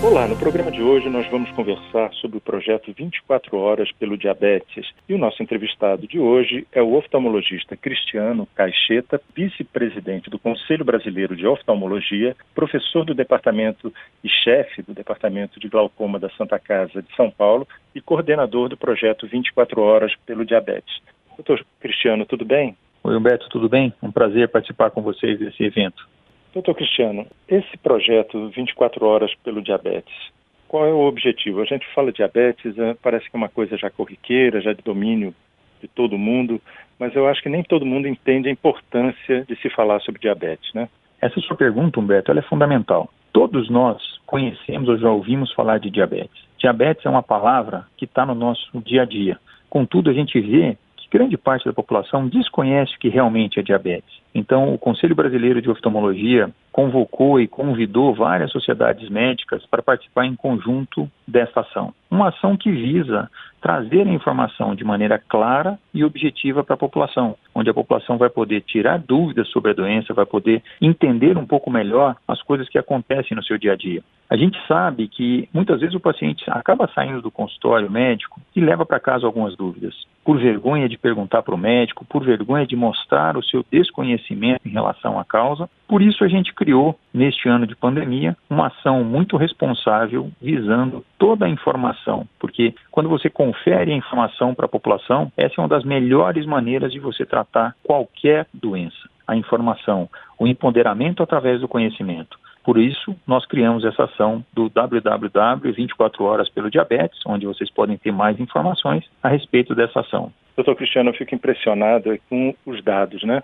Olá, no programa de hoje nós vamos conversar sobre o projeto 24 Horas pelo Diabetes. E o nosso entrevistado de hoje é o oftalmologista Cristiano Caixeta, vice-presidente do Conselho Brasileiro de Oftalmologia, professor do departamento e chefe do departamento de glaucoma da Santa Casa de São Paulo e coordenador do projeto 24 Horas pelo Diabetes. Doutor Cristiano, tudo bem? Oi, Humberto, tudo bem? Um prazer participar com vocês desse evento. Doutor Cristiano, esse projeto 24 horas pelo diabetes, qual é o objetivo? A gente fala diabetes, é, parece que é uma coisa já corriqueira, já de domínio de todo mundo, mas eu acho que nem todo mundo entende a importância de se falar sobre diabetes, né? Essa sua pergunta, Humberto, ela é fundamental. Todos nós conhecemos ou já ouvimos falar de diabetes. Diabetes é uma palavra que está no nosso dia a dia. Contudo, a gente vê grande parte da população desconhece o que realmente é diabetes. Então, o Conselho Brasileiro de Oftalmologia convocou e convidou várias sociedades médicas para participar em conjunto desta ação. Uma ação que visa trazer a informação de maneira clara e objetiva para a população, onde a população vai poder tirar dúvidas sobre a doença, vai poder entender um pouco melhor as coisas que acontecem no seu dia a dia. A gente sabe que muitas vezes o paciente acaba saindo do consultório médico e leva para casa algumas dúvidas, por vergonha de perguntar para o médico, por vergonha de mostrar o seu desconhecimento em relação à causa. Por isso a gente criou, neste ano de pandemia, uma ação muito responsável visando toda a informação, porque quando você confere a informação para a população, essa é uma das melhores maneiras de você tratar qualquer doença. A informação, o empoderamento através do conhecimento. Por isso, nós criamos essa ação do www 24 horas pelo diabetes, onde vocês podem ter mais informações a respeito dessa ação. Doutor Cristiano, eu fico impressionado com os dados, né?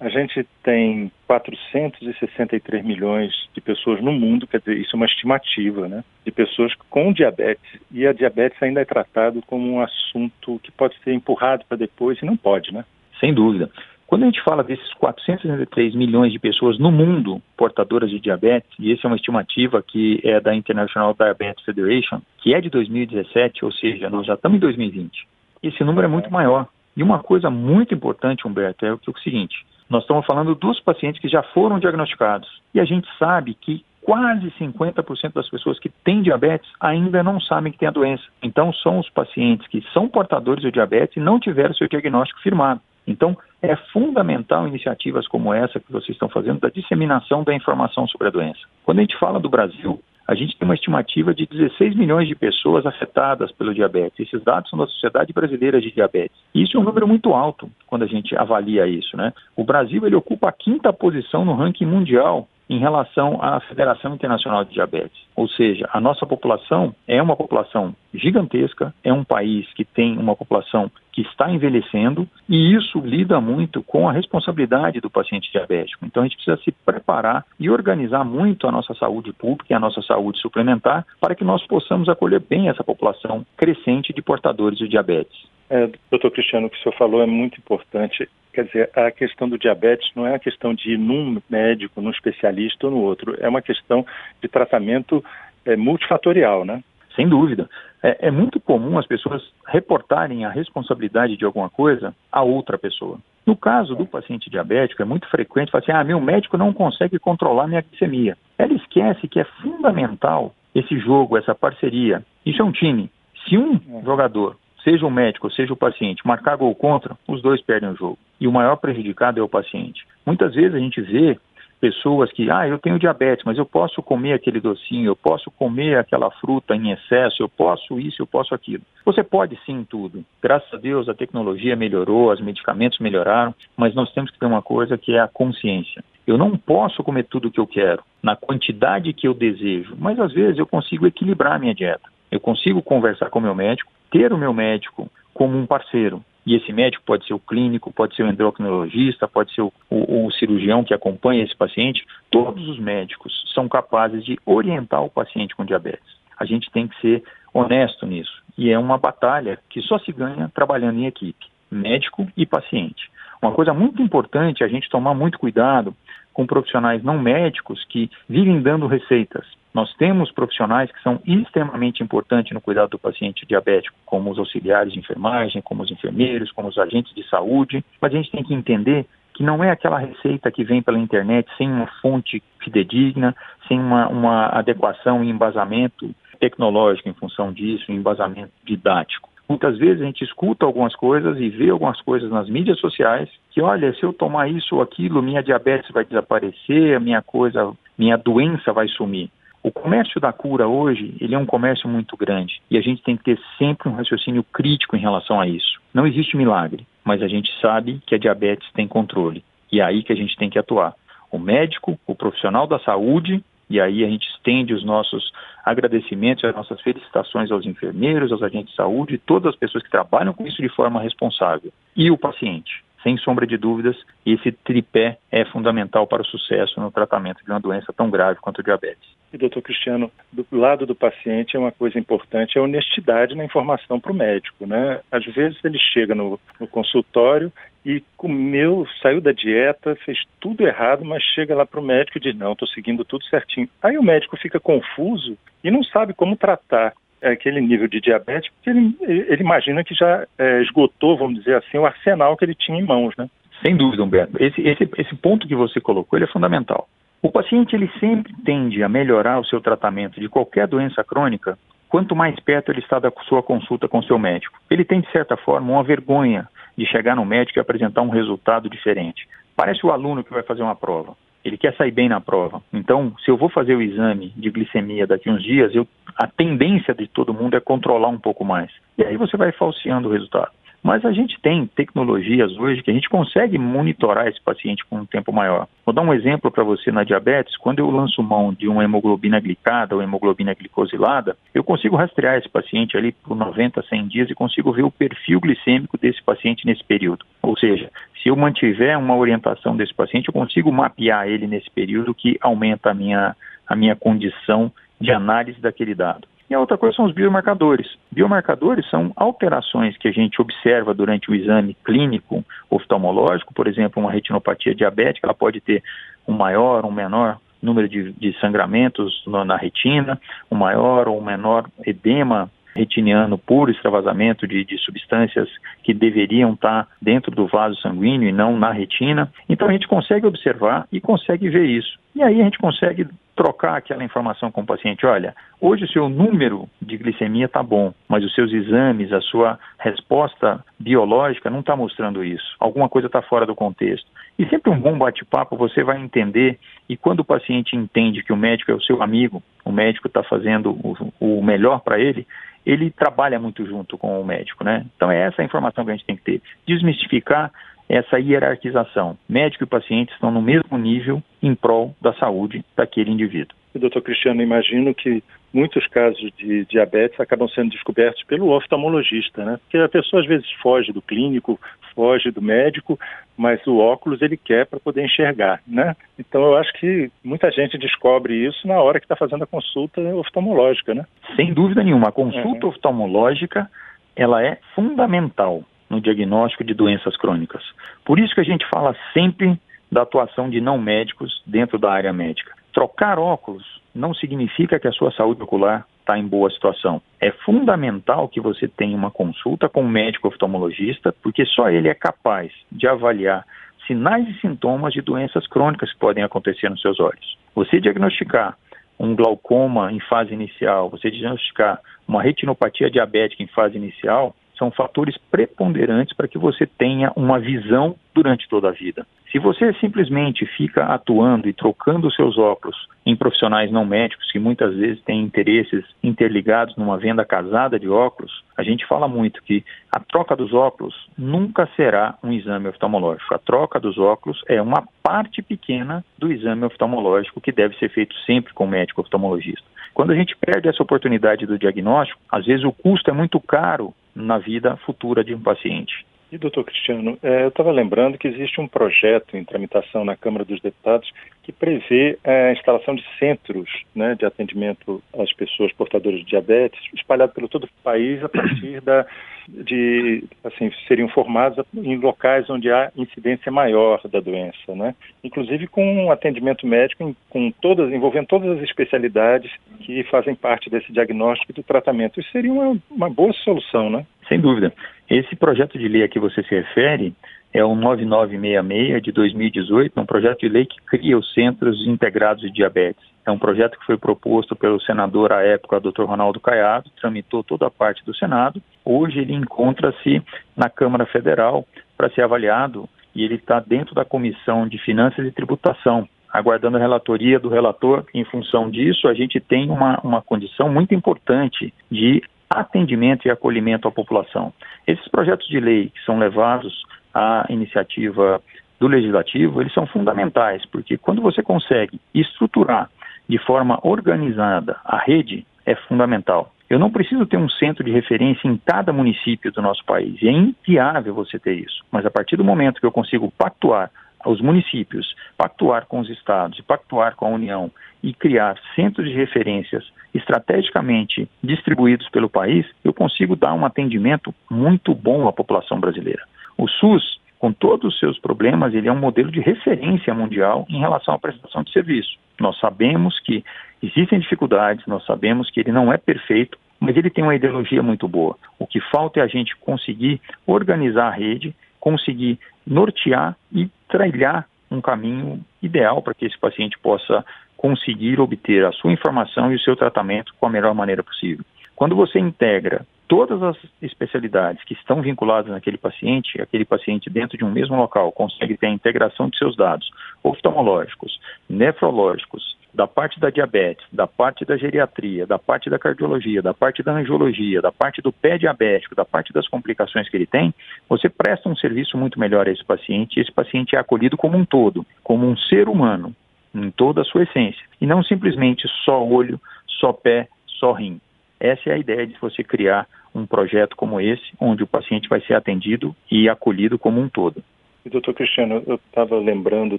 A gente tem 463 milhões de pessoas no mundo, quer dizer, isso é uma estimativa, né? De pessoas com diabetes. E a diabetes ainda é tratado como um assunto que pode ser empurrado para depois e não pode, né? Sem dúvida. Quando a gente fala desses 463 milhões de pessoas no mundo portadoras de diabetes, e essa é uma estimativa que é da International Diabetes Federation, que é de 2017, ou seja, nós já estamos em 2020. Esse número é muito maior. E uma coisa muito importante, Humberto, é o, que, é o seguinte: nós estamos falando dos pacientes que já foram diagnosticados. E a gente sabe que quase 50% das pessoas que têm diabetes ainda não sabem que têm a doença. Então, são os pacientes que são portadores de diabetes e não tiveram seu diagnóstico firmado. Então, é fundamental iniciativas como essa que vocês estão fazendo da disseminação da informação sobre a doença. Quando a gente fala do Brasil, a gente tem uma estimativa de 16 milhões de pessoas afetadas pelo diabetes. Esses dados são da Sociedade Brasileira de Diabetes. Isso é um número muito alto quando a gente avalia isso, né? O Brasil ele ocupa a quinta posição no ranking mundial em relação à Federação Internacional de Diabetes. Ou seja, a nossa população é uma população gigantesca, é um país que tem uma população que está envelhecendo e isso lida muito com a responsabilidade do paciente diabético. Então a gente precisa se preparar e organizar muito a nossa saúde pública e a nossa saúde suplementar para que nós possamos acolher bem essa população crescente de portadores de diabetes. É, doutor Cristiano, o que o senhor falou é muito importante. Quer dizer, a questão do diabetes não é a questão de ir num médico, num especialista ou no outro. É uma questão de tratamento é, multifatorial, né? Sem dúvida. É, é, muito comum as pessoas reportarem a responsabilidade de alguma coisa a outra pessoa. No caso do paciente diabético, é muito frequente falar assim: ah, meu médico não consegue controlar minha glicemia. Ela esquece que é fundamental esse jogo, essa parceria. Isso é um time. Se um jogador seja o médico, seja o paciente, marcar gol contra, os dois perdem o jogo. E o maior prejudicado é o paciente. Muitas vezes a gente vê pessoas que, ah, eu tenho diabetes, mas eu posso comer aquele docinho, eu posso comer aquela fruta em excesso, eu posso isso, eu posso aquilo. Você pode sim tudo. Graças a Deus a tecnologia melhorou, os medicamentos melhoraram, mas nós temos que ter uma coisa que é a consciência. Eu não posso comer tudo o que eu quero, na quantidade que eu desejo, mas às vezes eu consigo equilibrar a minha dieta. Eu consigo conversar com o meu médico, ter o meu médico como um parceiro. E esse médico pode ser o clínico, pode ser o endocrinologista, pode ser o, o, o, cirurgião que acompanha esse paciente. Todos os médicos são capazes de orientar o paciente com diabetes. A gente tem que ser honesto nisso. E é uma batalha que só se ganha trabalhando em equipe, médico e paciente. Uma coisa muito importante é a gente tomar muito cuidado com profissionais não médicos que vivem dando receitas. Nós temos profissionais que são extremamente importantes no cuidado do paciente diabético, como os auxiliares de enfermagem, como os enfermeiros, como os agentes de saúde, mas a gente tem que entender que não é aquela receita que vem pela internet sem uma fonte fidedigna, sem uma, uma adequação e embasamento tecnológico em função disso, um embasamento didático. Muitas vezes a gente escuta algumas coisas e vê algumas coisas nas mídias sociais que, olha, se eu tomar isso ou aquilo, minha diabetes vai desaparecer, a minha coisa, minha doença vai sumir. O comércio da cura hoje, ele é um comércio muito grande e a gente tem que ter sempre um raciocínio crítico em relação a isso. Não existe milagre, mas a gente sabe que a diabetes tem controle e é aí que a gente tem que atuar. O médico, o profissional da saúde e aí a gente estende os nossos agradecimentos, as nossas felicitações aos enfermeiros, aos agentes de saúde, todas as pessoas que trabalham com isso de forma responsável. E o paciente. Sem sombra de dúvidas, esse tripé é fundamental para o sucesso no tratamento de uma doença tão grave quanto o diabetes. E, doutor Cristiano, do lado do paciente é uma coisa importante, é a honestidade na informação para o médico, né? Às vezes ele chega no, no consultório e comeu, saiu da dieta, fez tudo errado, mas chega lá para o médico e diz, não, estou seguindo tudo certinho. Aí o médico fica confuso e não sabe como tratar aquele nível de diabetes, porque ele, ele imagina que já é, esgotou, vamos dizer assim, o arsenal que ele tinha em mãos, né? Sem dúvida, Humberto. Esse, esse, esse ponto que você colocou, ele é fundamental. O paciente ele sempre tende a melhorar o seu tratamento de qualquer doença crônica quanto mais perto ele está da sua consulta com seu médico. Ele tem, de certa forma, uma vergonha de chegar no médico e apresentar um resultado diferente. Parece o aluno que vai fazer uma prova. Ele quer sair bem na prova. Então, se eu vou fazer o exame de glicemia daqui uns dias, eu, a tendência de todo mundo é controlar um pouco mais. E aí você vai falseando o resultado. Mas a gente tem tecnologias hoje que a gente consegue monitorar esse paciente com um tempo maior. Vou dar um exemplo para você na diabetes. Quando eu lanço mão de uma hemoglobina glicada ou hemoglobina glicosilada, eu consigo rastrear esse paciente ali por 90, 100 dias e consigo ver o perfil glicêmico desse paciente nesse período. Ou seja, se eu mantiver uma orientação desse paciente, eu consigo mapear ele nesse período que aumenta a minha, a minha condição de análise daquele dado. E a outra coisa são os biomarcadores. Biomarcadores são alterações que a gente observa durante o exame clínico oftalmológico, por exemplo, uma retinopatia diabética, ela pode ter um maior, um menor número de, de sangramentos na, na retina, um maior ou um menor edema retiniano por extravasamento de, de, substâncias que deveriam estar dentro do vaso sanguíneo e não na retina. Então a gente consegue observar e consegue ver isso. E aí a gente consegue trocar aquela informação com o paciente. Olha, hoje o seu número de glicemia está bom, mas os seus exames, a sua resposta biológica não está mostrando isso. Alguma coisa está fora do contexto. E sempre um bom bate-papo você vai entender. E quando o paciente entende que o médico é o seu amigo, o médico está fazendo o, o melhor para ele, ele trabalha muito junto com o médico, né? Então é essa a informação que a gente tem que ter. Desmistificar essa hierarquização. Médico e paciente estão no mesmo nível em prol da saúde daquele indivíduo. doutor Cristiano, imagino que muitos casos de diabetes acabam sendo descobertos pelo oftalmologista, né? Porque a pessoa às vezes foge do clínico, foge do médico, mas o óculos ele quer para poder enxergar, né? Então eu acho que muita gente descobre isso na hora que está fazendo a consulta oftalmológica, né? Sem dúvida nenhuma, a consulta uhum. oftalmológica ela é fundamental no diagnóstico de doenças crônicas. Por isso que a gente fala sempre da atuação de não médicos dentro da área médica. Trocar óculos não significa que a sua saúde ocular está em boa situação. É fundamental que você tenha uma consulta com um médico oftalmologista, porque só ele é capaz de avaliar sinais e sintomas de doenças crônicas que podem acontecer nos seus olhos. Você diagnosticar um glaucoma em fase inicial, você diagnosticar uma retinopatia diabética em fase inicial, são fatores preponderantes para que você tenha uma visão durante toda a vida. Se você simplesmente fica atuando e trocando seus óculos em profissionais não médicos que muitas vezes têm interesses interligados numa venda casada de óculos, a gente fala muito que a troca dos óculos nunca será um exame oftalmológico. A troca dos óculos é uma parte pequena do exame oftalmológico que deve ser feito sempre com o médico oftalmologista. Quando a gente perde essa oportunidade do diagnóstico, às vezes o custo é muito caro na vida futura de um paciente. E, doutor Cristiano, é, eu estava lembrando que existe um projeto em tramitação na Câmara dos Deputados que prevê é, a instalação de centros né, de atendimento às pessoas portadoras de diabetes, espalhado pelo todo o país a partir da de assim seriam formados em locais onde há incidência maior da doença, né? Inclusive com atendimento médico com todas envolvendo todas as especialidades que fazem parte desse diagnóstico e do tratamento. Isso seria uma, uma boa solução, né? Sem dúvida. Esse projeto de lei a que você se refere é o 9966 de 2018, um projeto de lei que cria os Centros Integrados de Diabetes. É um projeto que foi proposto pelo senador à época, Dr. Ronaldo Caiado, tramitou toda a parte do Senado. Hoje ele encontra-se na Câmara Federal para ser avaliado e ele está dentro da Comissão de Finanças e Tributação, aguardando a relatoria do relator. Em função disso, a gente tem uma, uma condição muito importante de atendimento e acolhimento à população. Esses projetos de lei que são levados à iniciativa do legislativo, eles são fundamentais, porque quando você consegue estruturar de forma organizada a rede, é fundamental. Eu não preciso ter um centro de referência em cada município do nosso país. É inviável você ter isso. Mas a partir do momento que eu consigo pactuar os municípios, pactuar com os estados, pactuar com a União e criar centros de referências estrategicamente distribuídos pelo país, eu consigo dar um atendimento muito bom à população brasileira. O SUS, com todos os seus problemas, ele é um modelo de referência mundial em relação à prestação de serviço. Nós sabemos que existem dificuldades, nós sabemos que ele não é perfeito, mas ele tem uma ideologia muito boa. O que falta é a gente conseguir organizar a rede, conseguir nortear e trilhar um caminho ideal para que esse paciente possa conseguir obter a sua informação e o seu tratamento com a melhor maneira possível. Quando você integra todas as especialidades que estão vinculadas naquele paciente, aquele paciente dentro de um mesmo local consegue ter a integração de seus dados oftalmológicos, nefrológicos, da parte da diabetes, da parte da geriatria, da parte da cardiologia, da parte da angiologia, da parte do pé diabético, da parte das complicações que ele tem, você presta um serviço muito melhor a esse paciente e esse paciente é acolhido como um todo, como um ser humano, em toda a sua essência, e não simplesmente só olho, só pé, só rim. Essa é a ideia de você criar um projeto como esse, onde o paciente vai ser atendido e acolhido como um todo. E, doutor Cristiano, eu estava lembrando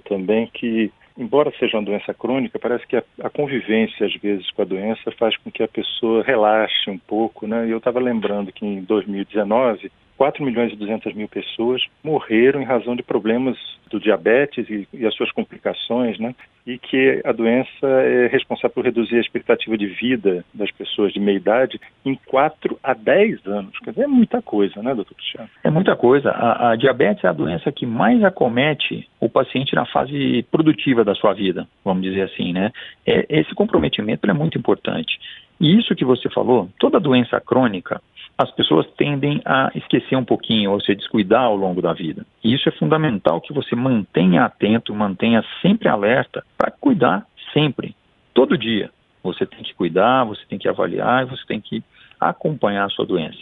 também que, embora seja uma doença crônica, parece que a, a, convivência, às vezes, com a doença faz com que a pessoa relaxe um pouco, né? E eu estava lembrando que em 2019, 4 milhões e 200 mil pessoas morreram em razão de problemas do diabetes e, e, as suas complicações, né? E que a doença é responsável por reduzir a expectativa de vida das pessoas de meia idade em 4 a 10 anos. Quer dizer, é muita coisa, né, doutor Cristiano? É muita coisa. A, a diabetes é a doença que mais acomete o paciente na fase produtiva da sua vida, vamos dizer assim, né? É, esse comprometimento é muito importante. E isso que você falou, toda doença crônica, as pessoas tendem a esquecer um pouquinho ou se descuidar ao longo da vida. E isso é fundamental que você mantenha atento, mantenha sempre alerta para cuidar sempre, todo dia. Você tem que cuidar, você tem que avaliar você tem que acompanhar a sua doença.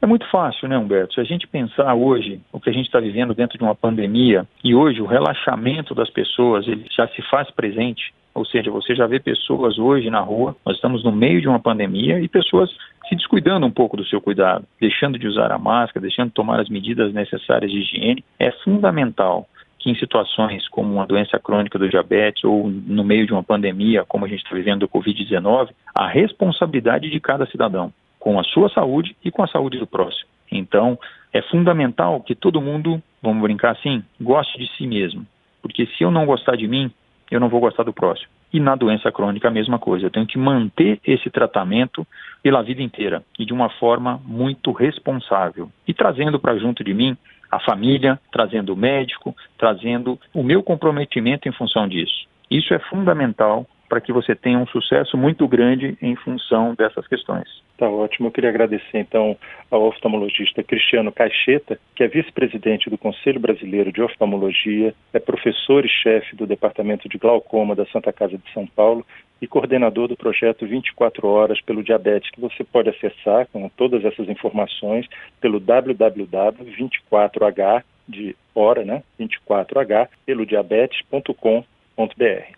É muito fácil, né, Humberto? Se a gente pensar hoje o que a gente está vivendo dentro de uma pandemia e hoje o relaxamento das pessoas ele já se faz presente, ou seja, você já vê pessoas hoje na rua, nós estamos no meio de uma pandemia e pessoas se descuidando um pouco do seu cuidado, deixando de usar a máscara, deixando de tomar as medidas necessárias de higiene. É fundamental que em situações como uma doença crônica do diabetes ou no meio de uma pandemia, como a gente está vivendo do Covid-19, a responsabilidade de cada cidadão com a sua saúde e com a saúde do próximo. Então, é fundamental que todo mundo, vamos brincar assim, goste de si mesmo. Porque se eu não gostar de mim, eu não vou gostar do próximo. E na doença crônica a mesma coisa. Eu tenho que manter esse tratamento pela vida inteira e de uma forma muito responsável. E trazendo para junto de mim a família, trazendo o médico, trazendo o meu comprometimento em função disso. Isso é fundamental para que você tenha um sucesso muito grande em função dessas questões. Tá ótimo. Eu queria agradecer então ao oftalmologista Cristiano Caixeta, que é vice-presidente do Conselho Brasileiro de Oftalmologia, é professor e chefe do Departamento de Glaucoma da Santa Casa de São Paulo e coordenador do projeto 24 Horas pelo Diabetes, que você pode acessar com todas essas informações pelo www.24h de hora, né? 24h pelo diabetes.com.br.